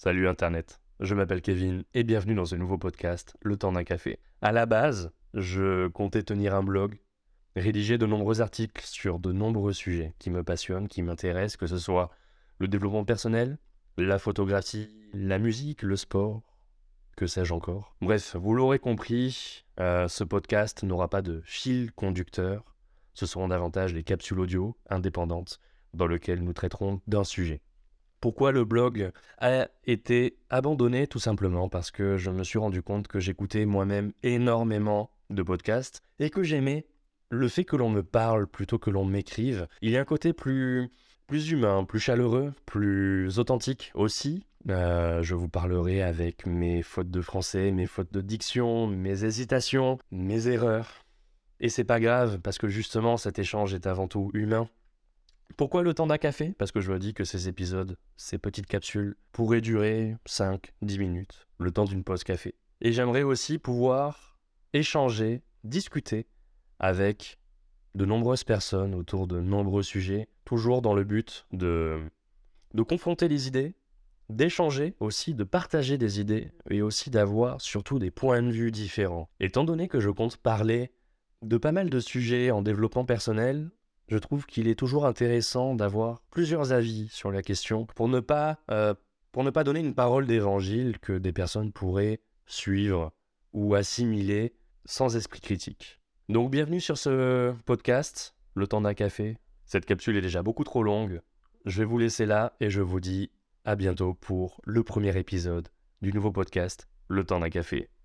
Salut Internet, je m'appelle Kevin et bienvenue dans ce nouveau podcast, Le temps d'un café. À la base, je comptais tenir un blog, rédiger de nombreux articles sur de nombreux sujets qui me passionnent, qui m'intéressent, que ce soit le développement personnel, la photographie, la musique, le sport, que sais-je encore. Bref, vous l'aurez compris, euh, ce podcast n'aura pas de fil conducteur, ce seront davantage des capsules audio indépendantes dans lesquelles nous traiterons d'un sujet. Pourquoi le blog a été abandonné Tout simplement parce que je me suis rendu compte que j'écoutais moi-même énormément de podcasts et que j'aimais le fait que l'on me parle plutôt que l'on m'écrive. Il y a un côté plus, plus humain, plus chaleureux, plus authentique aussi. Euh, je vous parlerai avec mes fautes de français, mes fautes de diction, mes hésitations, mes erreurs. Et c'est pas grave parce que justement cet échange est avant tout humain pourquoi le temps d'un café? Parce que je me dis que ces épisodes, ces petites capsules, pourraient durer 5-10 minutes, le temps d'une pause café. Et j'aimerais aussi pouvoir échanger, discuter avec de nombreuses personnes autour de nombreux sujets, toujours dans le but de, de confronter les idées, d'échanger aussi, de partager des idées et aussi d'avoir surtout des points de vue différents. Étant donné que je compte parler de pas mal de sujets en développement personnel, je trouve qu'il est toujours intéressant d'avoir plusieurs avis sur la question pour ne pas, euh, pour ne pas donner une parole d'évangile que des personnes pourraient suivre ou assimiler sans esprit critique. Donc bienvenue sur ce podcast, Le temps d'un café. Cette capsule est déjà beaucoup trop longue. Je vais vous laisser là et je vous dis à bientôt pour le premier épisode du nouveau podcast, Le temps d'un café.